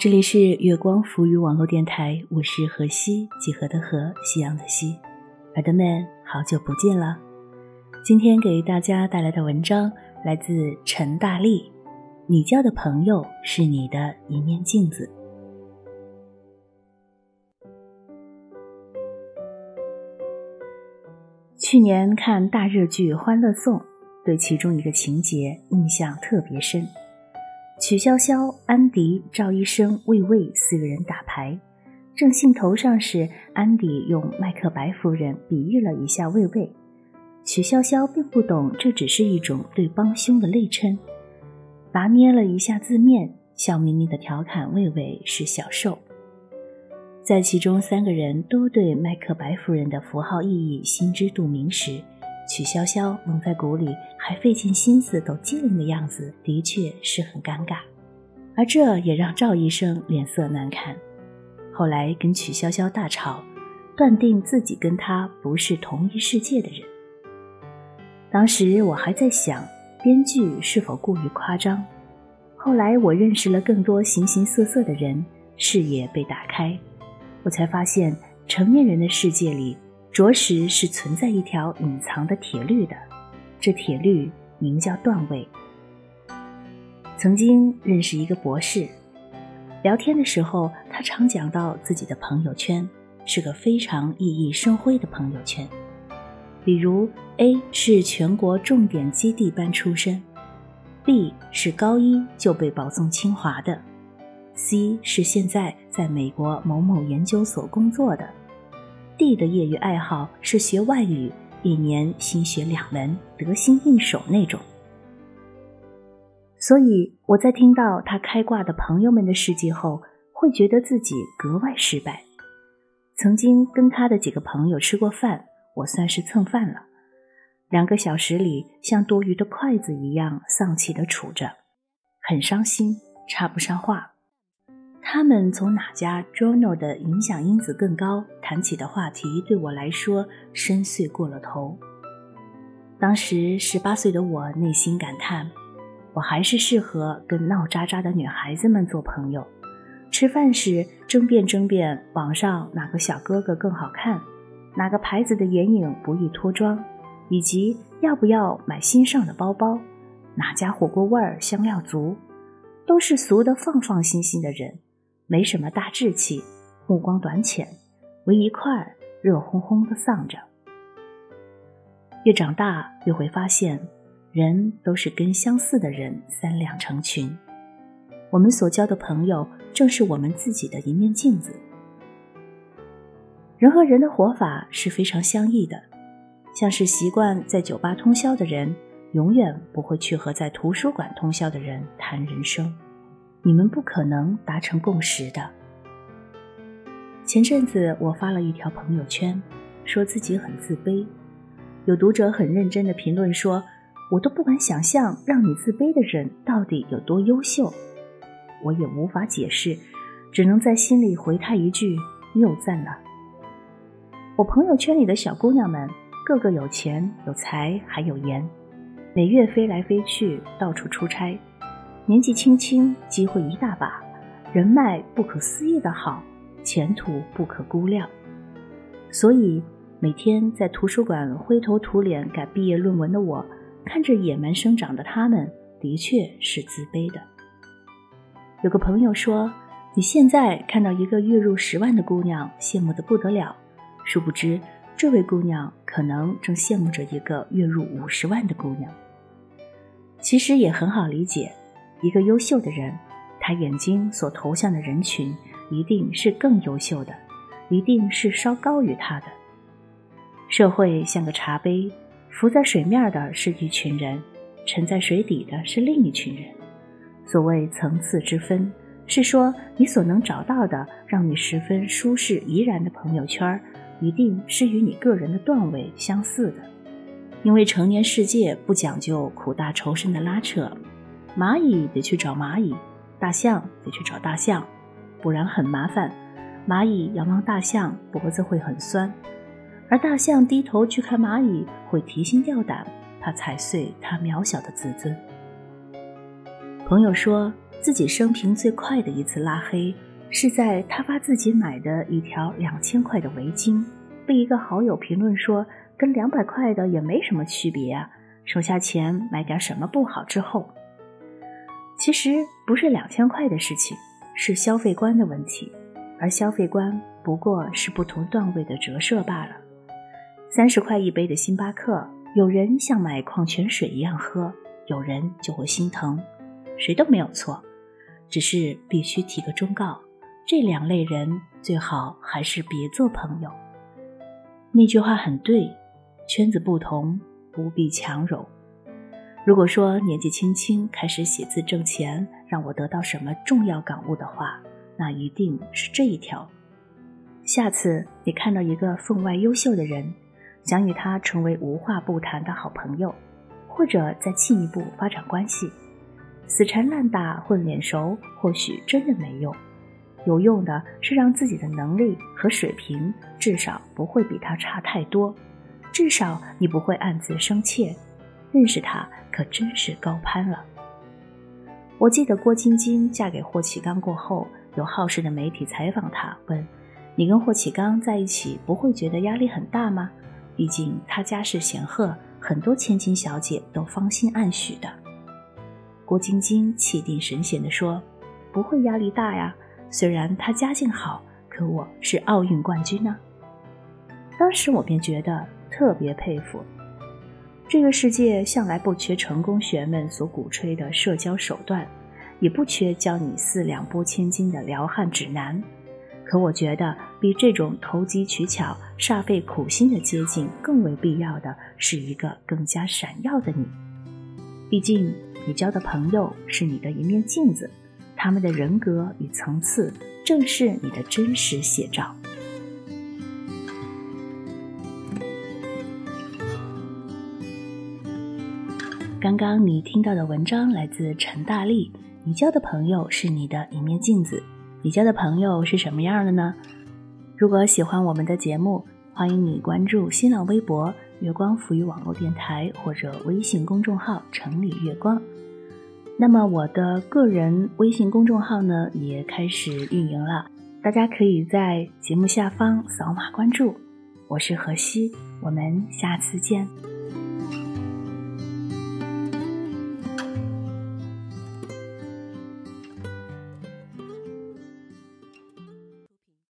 这里是月光浮语网络电台，我是河西几何的河，夕阳的西，耳朵们好久不见了。今天给大家带来的文章来自陈大力，你交的朋友是你的一面镜子。去年看大热剧《欢乐颂》，对其中一个情节印象特别深。曲筱绡、安迪、赵医生、魏魏四个人打牌，正兴头上时，安迪用麦克白夫人比喻了一下魏魏。曲筱绡并不懂这只是一种对帮凶的类称，拿捏了一下字面，笑眯眯地调侃魏魏是小受。在其中三个人都对麦克白夫人的符号意义心知肚明时，曲筱绡蒙在鼓里还费尽心思抖机灵的样子，的确是很尴尬。而这也让赵医生脸色难看，后来跟曲筱绡大吵，断定自己跟他不是同一世界的人。当时我还在想，编剧是否过于夸张？后来我认识了更多形形色色的人，视野被打开。我才发现，成年人的世界里，着实是存在一条隐藏的铁律的。这铁律名叫段位。曾经认识一个博士，聊天的时候，他常讲到自己的朋友圈是个非常熠熠生辉的朋友圈。比如，A 是全国重点基地班出身，B 是高一就被保送清华的。C 是现在在美国某某研究所工作的，D 的业余爱好是学外语，一年新学两门，得心应手那种。所以我在听到他开挂的朋友们的事迹后，会觉得自己格外失败。曾经跟他的几个朋友吃过饭，我算是蹭饭了。两个小时里，像多余的筷子一样丧气地杵着，很伤心，插不上话。他们从哪家 journal 的影响因子更高谈起的话题，对我来说深邃过了头。当时十八岁的我内心感叹：我还是适合跟闹喳喳的女孩子们做朋友。吃饭时争辩争辩网上哪个小哥哥更好看，哪个牌子的眼影不易脱妆，以及要不要买新上的包包，哪家火锅味儿香料足，都是俗的放放心心的人。没什么大志气，目光短浅，围一块儿热烘烘的丧着。越长大越会发现，人都是跟相似的人三两成群。我们所交的朋友，正是我们自己的一面镜子。人和人的活法是非常相异的，像是习惯在酒吧通宵的人，永远不会去和在图书馆通宵的人谈人生。你们不可能达成共识的。前阵子我发了一条朋友圈，说自己很自卑。有读者很认真的评论说：“我都不敢想象让你自卑的人到底有多优秀。”我也无法解释，只能在心里回他一句：“又赞了。”我朋友圈里的小姑娘们，个个有钱有才还有颜，每月飞来飞去，到处出差。年纪轻轻，机会一大把，人脉不可思议的好，前途不可估量。所以每天在图书馆灰头土脸改毕业论文的我，看着野蛮生长的他们，的确是自卑的。有个朋友说：“你现在看到一个月入十万的姑娘，羡慕的不得了，殊不知这位姑娘可能正羡慕着一个月入五十万的姑娘。”其实也很好理解。一个优秀的人，他眼睛所投向的人群一定是更优秀的，一定是稍高于他的。社会像个茶杯，浮在水面的是一群人，沉在水底的是另一群人。所谓层次之分，是说你所能找到的让你十分舒适怡然的朋友圈，一定是与你个人的段位相似的。因为成年世界不讲究苦大仇深的拉扯。蚂蚁得去找蚂蚁，大象得去找大象，不然很麻烦。蚂蚁仰望大象，脖子会很酸；而大象低头去看蚂蚁，会提心吊胆，怕踩碎它渺小的自尊。朋友说，自己生平最快的一次拉黑，是在他发自己买的一条两千块的围巾，被一个好友评论说跟两百块的也没什么区别啊，省下钱买点什么不好之后，其实不是两千块的事情，是消费观的问题，而消费观不过是不同段位的折射罢了。三十块一杯的星巴克，有人像买矿泉水一样喝，有人就会心疼，谁都没有错。只是必须提个忠告：这两类人最好还是别做朋友。那句话很对，圈子不同，不必强融。如果说年纪轻轻开始写字挣钱，让我得到什么重要感悟的话，那一定是这一条。下次你看到一个分外优秀的人，想与他成为无话不谈的好朋友，或者再进一步发展关系。死缠烂打、混脸熟，或许真的没用。有用的是让自己的能力和水平至少不会比他差太多，至少你不会暗自生怯。认识他可真是高攀了。我记得郭晶晶嫁给霍启刚过后，有好事的媒体采访她，问：“你跟霍启刚在一起不会觉得压力很大吗？毕竟他家世显赫，很多千金小姐都芳心暗许的。”郭晶晶气定神闲地说：“不会压力大呀，虽然他家境好，可我是奥运冠军呢。”当时我便觉得特别佩服。这个世界向来不缺成功学们所鼓吹的社交手段，也不缺教你四两拨千斤的撩汉指南。可我觉得，比这种投机取巧、煞费苦心的接近更为必要的是一个更加闪耀的你。毕竟。你交的朋友是你的一面镜子，他们的人格与层次正是你的真实写照。刚刚你听到的文章来自陈大力。你交的朋友是你的一面镜子，你交的朋友是什么样的呢？如果喜欢我们的节目，欢迎你关注新浪微博“月光浮语网络电台”或者微信公众号“城里月光”。那么我的个人微信公众号呢也开始运营了，大家可以在节目下方扫码关注。我是何西，我们下次见。